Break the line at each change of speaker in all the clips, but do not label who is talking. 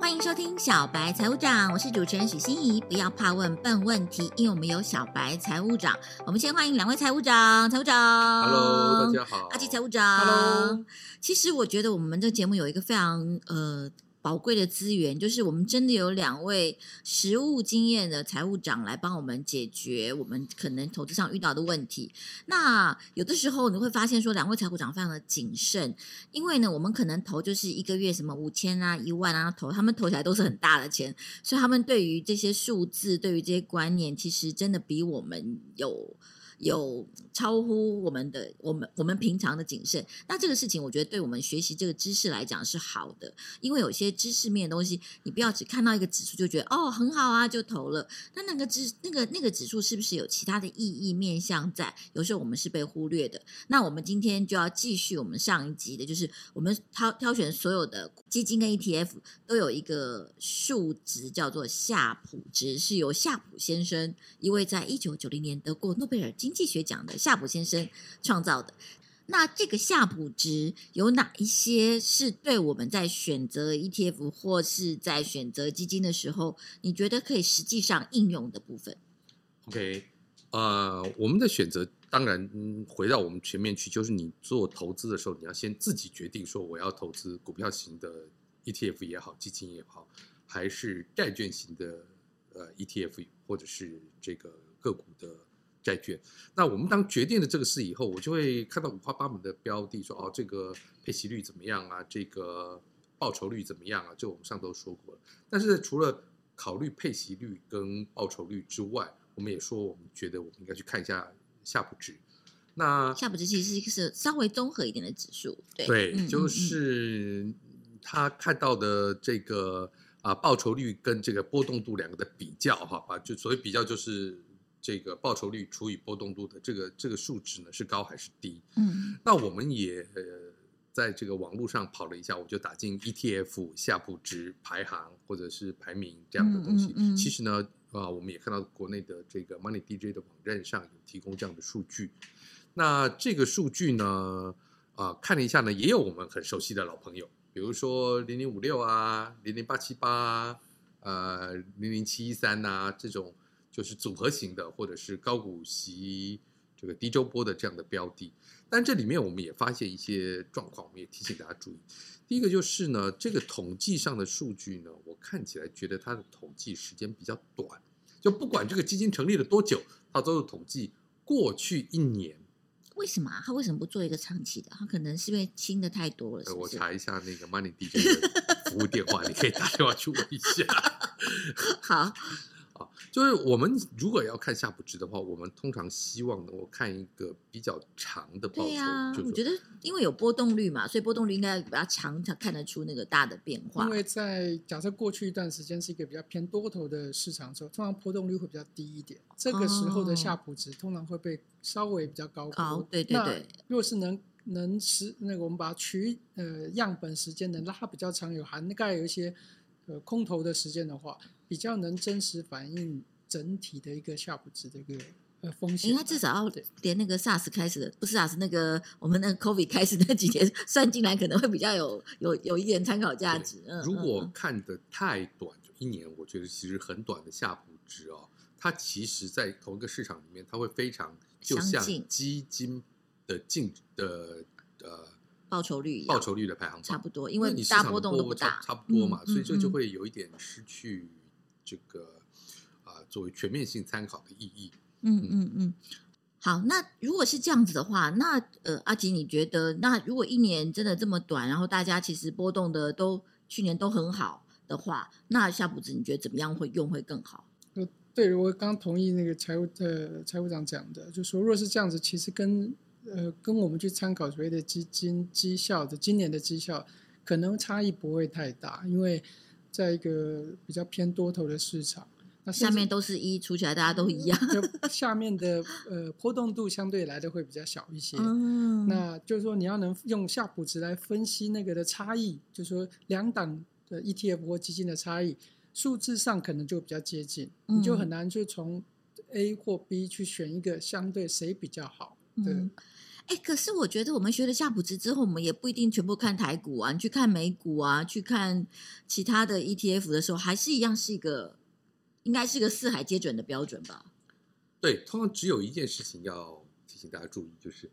欢迎收听小白财务长，我是主持人许欣怡。不要怕问笨问题，因为我们有小白财务长。我们先欢迎两位财务长，财务长
，Hello，大家好，
阿吉财务长
，Hello。
其实我觉得我们这节目有一个非常呃。宝贵的资源，就是我们真的有两位实务经验的财务长来帮我们解决我们可能投资上遇到的问题。那有的时候你会发现说，两位财务长非常的谨慎，因为呢，我们可能投就是一个月什么五千啊、一万啊投，他们投起来都是很大的钱，所以他们对于这些数字、对于这些观念，其实真的比我们有。有超乎我们的我们我们平常的谨慎，那这个事情我觉得对我们学习这个知识来讲是好的，因为有些知识面的东西，你不要只看到一个指数就觉得哦很好啊就投了，那那个指那个那个指数是不是有其他的意义面向在？有时候我们是被忽略的。那我们今天就要继续我们上一集的，就是我们挑挑选所有的基金跟 ETF 都有一个数值叫做夏普值，是由夏普先生一位在一九九零年得过诺贝尔金经济学奖的夏普先生创造的，那这个夏普值有哪一些是对我们在选择 ETF 或是在选择基金的时候，你觉得可以实际上应用的部分
？OK，呃，我们的选择当然回到我们前面去，就是你做投资的时候，你要先自己决定说我要投资股票型的 ETF 也好，基金也好，还是债券型的呃 ETF 或者是这个个股的。债券，那我们当决定了这个事以后，我就会看到五花八门的标的，说哦，这个配息率怎么样啊？这个报酬率怎么样啊？这我们上都说过了。但是除了考虑配息率跟报酬率之外，我们也说，我们觉得我们应该去看一下夏普值。那
夏普值其实是稍微综合一点的指数，对，
对，嗯、就是他看到的这个啊报酬率跟这个波动度两个的比较，哈，啊，就所谓比较就是。这个报酬率除以波动度的这个这个数值呢，是高还是低？嗯，那我们也呃在这个网络上跑了一下，我就打进 ETF 夏普值排行或者是排名这样的东西。嗯嗯嗯、其实呢，啊，我们也看到国内的这个 Money DJ 的网站上有提供这样的数据。那这个数据呢，啊，看了一下呢，也有我们很熟悉的老朋友，比如说零零五六啊，零零八七八，呃，零零七一三呐这种。就是组合型的，或者是高股息这个低周波的这样的标的，但这里面我们也发现一些状况，我们也提醒大家注意。第一个就是呢，这个统计上的数据呢，我看起来觉得它的统计时间比较短，就不管这个基金成立了多久，它都是统计过去一年。
为什么？他为什么不做一个长期的？他可能是因为清的太多了是不是？
我查一下那个 Money DJ 的服务电话，你可以打电话去问一下。
好。
就是我们如果要看夏普值的话，我们通常希望能够看一个比较长的报酬。对
啊，我觉得因为有波动率嘛，所以波动率应该比较长才看得出那个大的变化。
因为在假设过去一段时间是一个比较偏多头的市场的时候，通常波动率会比较低一点。这个时候的夏普值通常会被稍微比较高。
高，对对对。
如果是能能时那个我们把取呃样本时间能拉比较长，有涵盖有一些呃空头的时间的话。比较能真实反映整体的一个夏普值的一个呃风险，
应该至少要连那个 SARS 开始的，不是 SARS 那个我们那个 COVID 开始那几年算进来，可能会比较有有有一点参考价值。嗯，
如果看的太短，就一年，我觉得其实很短的夏普值哦，它其实在同一个市场里面，它会非常就像基金的净的呃
报酬率
报酬率的排行
差不多，因为你大波动都不大，
差不多嘛，所以这就会有一点失去。这个啊，作为全面性参考的意义。
嗯嗯嗯，好，那如果是这样子的话，那呃，阿吉，你觉得，那如果一年真的这么短，然后大家其实波动的都去年都很好的话，那夏普子你觉得怎么样会用会更好？
呃，对，我刚同意那个财务呃财务长讲的，就说若是这样子，其实跟呃跟我们去参考所谓的基金绩效的今年的绩效，可能差异不会太大，因为。在一个比较偏多头的市场，那
下面都是一除起来，大家都一样。
下面的呃波动度相对来的会比较小一些。嗯，那就是说你要能用夏普值来分析那个的差异，就是说两档的 ETF 或基金的差异，数字上可能就比较接近，嗯、你就很难去从 A 或 B 去选一个相对谁比较好。对。
嗯哎，可是我觉得我们学了夏普值之后，我们也不一定全部看台股啊，你去看美股啊，去看其他的 ETF 的时候，还是一样是一个，应该是一个四海皆准的标准吧？
对，通常只有一件事情要提醒大家注意，就是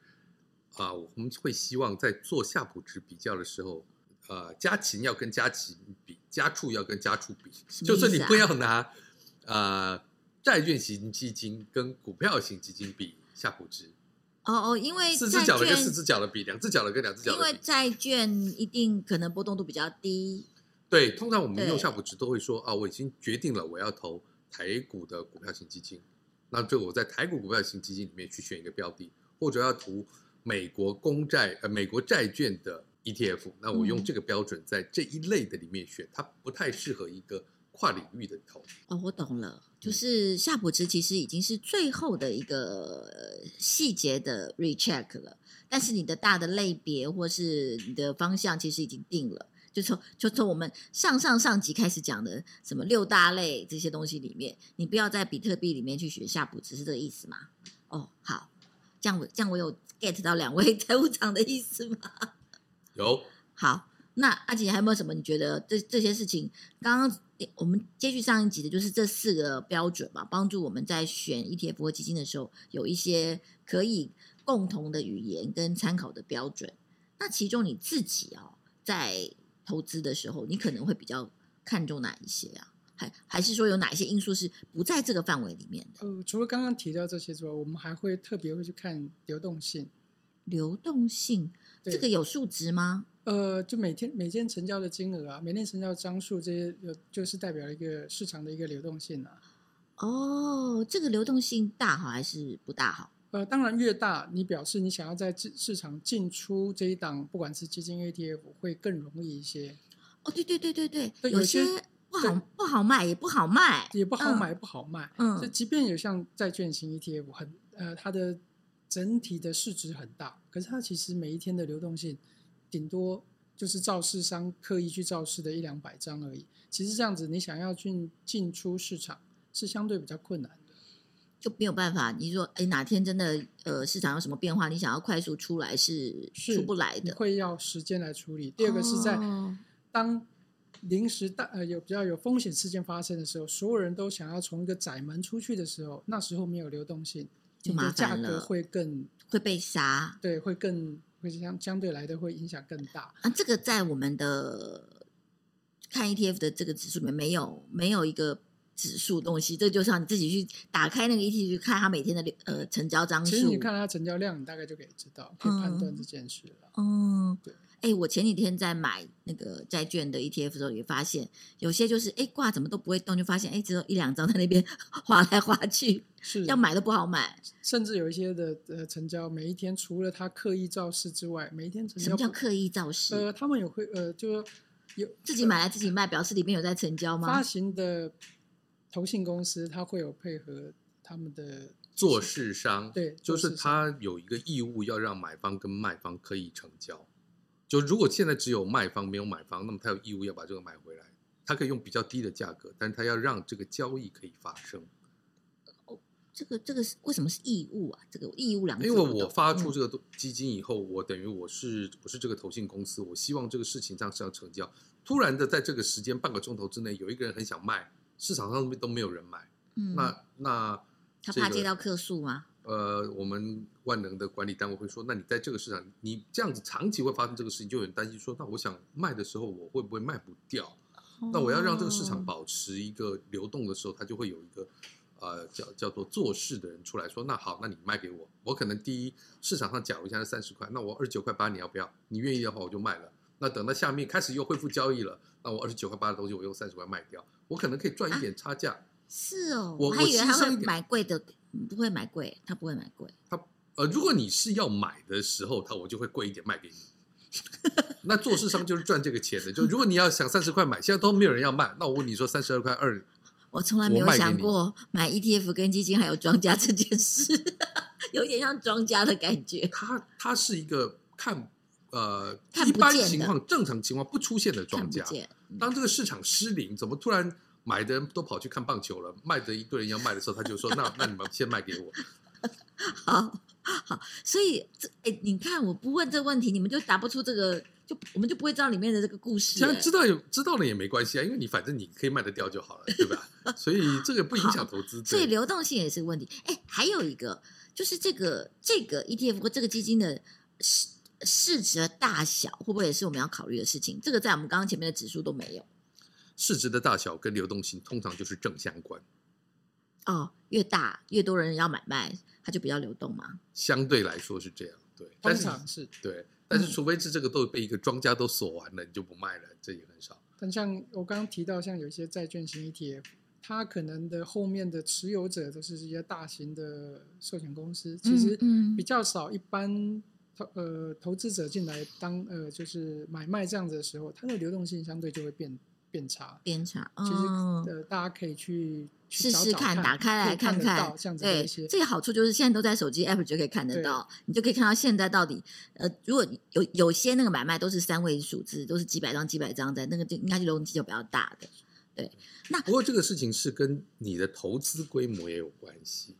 啊，我们会希望在做夏普值比较的时候，呃，家禽要跟家禽比，家畜要跟家畜比，啊、就是你不要拿呃债券型基金跟股票型基金比夏普值。
哦哦，因为
四只脚的跟四只脚的比，两只脚的跟两只脚的比，
因为债券一定可能波动度比较低。
对，通常我们用夏普值都会说啊，我已经决定了我要投台股的股票型基金，那就我在台股股票型基金里面去选一个标的，或者要投美国公债呃美国债券的 ETF，那我用这个标准在这一类的里面选，嗯、它不太适合一个。跨领域的投
哦，我懂了，就是夏普值其实已经是最后的一个细节的 recheck 了，但是你的大的类别或是你的方向其实已经定了，就从就从我们上上上集开始讲的什么六大类这些东西里面，你不要在比特币里面去学夏普值，是这个意思吗？哦，好，这样我这样我有 get 到两位 财务长的意思吗？
有，
好。那阿吉还有没有什么？你觉得这这些事情，刚刚我们接续上一集的，就是这四个标准嘛，帮助我们在选 ETF 或基金的时候，有一些可以共同的语言跟参考的标准。那其中你自己哦，在投资的时候，你可能会比较看重哪一些啊？还还是说有哪一些因素是不在这个范围里面的？
呃，除了刚刚提到这些之外，我们还会特别会去看流动性。
流动性，这个有数值吗？
呃，就每天每天成交的金额啊，每天成交的张数这些，有就是代表一个市场的一个流动性啊。
哦，这个流动性大好还是不大好？
呃，当然越大，你表示你想要在市场进出这一档，不管是基金 ETF，会更容易一些。
哦，对对对对对，有些不好不好卖，也不好卖，
也不好买，不好卖。嗯，就即便有像债券型 ETF，很呃，它的整体的市值很大，可是它其实每一天的流动性。顶多就是造市商刻意去造市的一两百张而已。其实这样子，你想要去进出市场是相对比较困难的，
就没有办法。你说，哎，哪天真的呃市场有什么变化，你想要快速出来是出不来的，
会要时间来处理。第二个是在当临时大呃有比较有风险事件发生的时候，所有人都想要从一个窄门出去的时候，那时候没有流动性，
就麻烦了，
你的价格会更
会被杀，
对，会更。会相相对来的会影响更大
啊！这个在我们的看 ETF 的这个指数里面没有没有一个指数东西，这就是要你自己去打开那个 ETF 去看它每天的呃成交张数。
其实你看它成交量，你大概就可以知道，可以判断这件事了。
嗯，嗯对。哎，我前几天在买那个债券的 ETF 的时候，也发现有些就是哎挂怎么都不会动，就发现哎只有一两张在那边 划来划去，是要买都不好买。
甚至有一些的呃成交，每一天除了他刻意造势之外，每一天成交
什么叫刻意造势？
呃，他们有会呃，就说有
自己买来自己卖，表示里面有在成交吗？
发行的投信公司他会有配合他们的
做市商，
对，
就是他有一个义务要让买方跟卖方可以成交。就如果现在只有卖方没有买方，那么他有义务要把这个买回来。他可以用比较低的价格，但是他要让这个交易可以发生。
哦，这个这个是为什么是义务啊？这个义务两个字。
因为我发出这个基金以后，嗯、我等于我是我是这个投信公司，我希望这个事情上是要成交。突然的在这个时间半个钟头之内，有一个人很想卖，市场上都没有人买。嗯，那那、
这个、他怕接到客诉吗？
呃，我们万能的管理单位会说，那你在这个市场，你这样子长期会发生这个事情，就有人担心说，那我想卖的时候，我会不会卖不掉？哦、那我要让这个市场保持一个流动的时候，它就会有一个呃叫叫做做事的人出来说，那好，那你卖给我，我可能第一市场上假如现在三十块，那我二十九块八你要不要？你愿意的话我就卖了。那等到下面开始又恢复交易了，那我二十九块八的东西我用三十块卖掉，我可能可以赚一点差价。啊、
是哦，我，我还以为他会买贵的。不会买贵，他不会买贵。
他呃，如果你是要买的时候，他我就会贵一点卖给你。那做市商就是赚这个钱的。就如果你要想三十块买，现在都没有人要卖，那我问你说三十二块二，
我从来没有想过买 ETF 跟基金还有庄家这件事，有点像庄家的感觉。
他他是一个看呃看一般情况正常情况不出现的庄家。当这个市场失灵，怎么突然？买的人都跑去看棒球了，卖的一堆人要卖的时候，他就说：“ 那那你们先卖给我。”
好好，所以这哎，你看我不问这个问题，你们就答不出这个，就我们就不会知道里面的这个故事。
这样知道有知道了也没关系啊，因为你反正你可以卖得掉就好了，对吧？所以这个不影响投资。
所以流动性也是个问题。哎，还有一个就是这个这个 ETF 或这个基金的市市值的大小，会不会也是我们要考虑的事情？这个在我们刚刚前面的指数都没有。
市值的大小跟流动性通常就是正相关。
哦，越大越多人要买卖，它就比较流动嘛。
相对来说是这样，对。
通常是
对，但是除非是这个都被一个庄家都锁完了，嗯、你就不卖了，这也很少。
但像我刚刚提到，像有一些债券型 ETF，它可能的后面的持有者都是一些大型的寿险公司，其实比较少。一般投呃投资者进来当呃就是买卖这样子的时候，它的流动性相对就会变。变差，
变差。
其实呃，大家可以去
试试看，打开来看看。对，这个好处就是现在都在手机 app 就可以看得到，你就可以看到现在到底呃，如果有有些那个买卖都是三位数字，都是几百张几百张的，那个就应该是流动性就比较大的。对，那
不过这个事情是跟你的投资规模也有关系。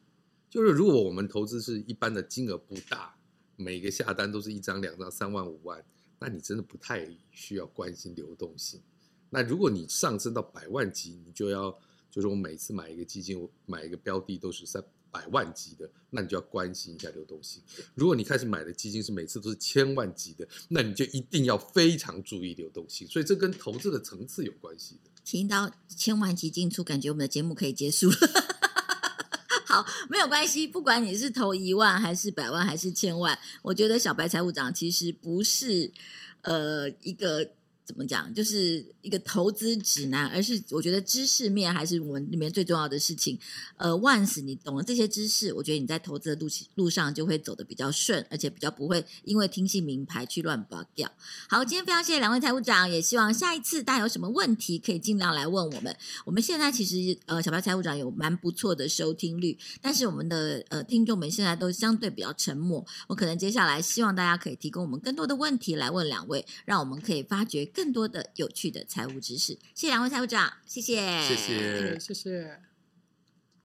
就是如果我们投资是一般的金额不大，每个下单都是一张两张三万五万，那你真的不太需要关心流动性。那如果你上升到百万级，你就要就是我每次买一个基金，我买一个标的都是三百万级的，那你就要关心一下流动性。如果你开始买的基金是每次都是千万级的，那你就一定要非常注意流动性。所以这跟投资的层次有关系的。
听到千万级进出，感觉我们的节目可以结束了。好，没有关系，不管你是投一万还是百万还是千万，我觉得小白财务长其实不是呃一个。怎么讲？就是一个投资指南，而是我觉得知识面还是我们里面最重要的事情。呃，once 你懂了这些知识，我觉得你在投资的路路上就会走得比较顺，而且比较不会因为听信名牌去乱拔掉。好，今天非常谢谢两位财务长，也希望下一次大家有什么问题可以尽量来问我们。我们现在其实呃，小白财务长有蛮不错的收听率，但是我们的呃听众们现在都相对比较沉默。我可能接下来希望大家可以提供我们更多的问题来问两位，让我们可以发掘。更多的有趣的财务知识，谢谢两位财务长，谢谢，
谢谢，
谢谢。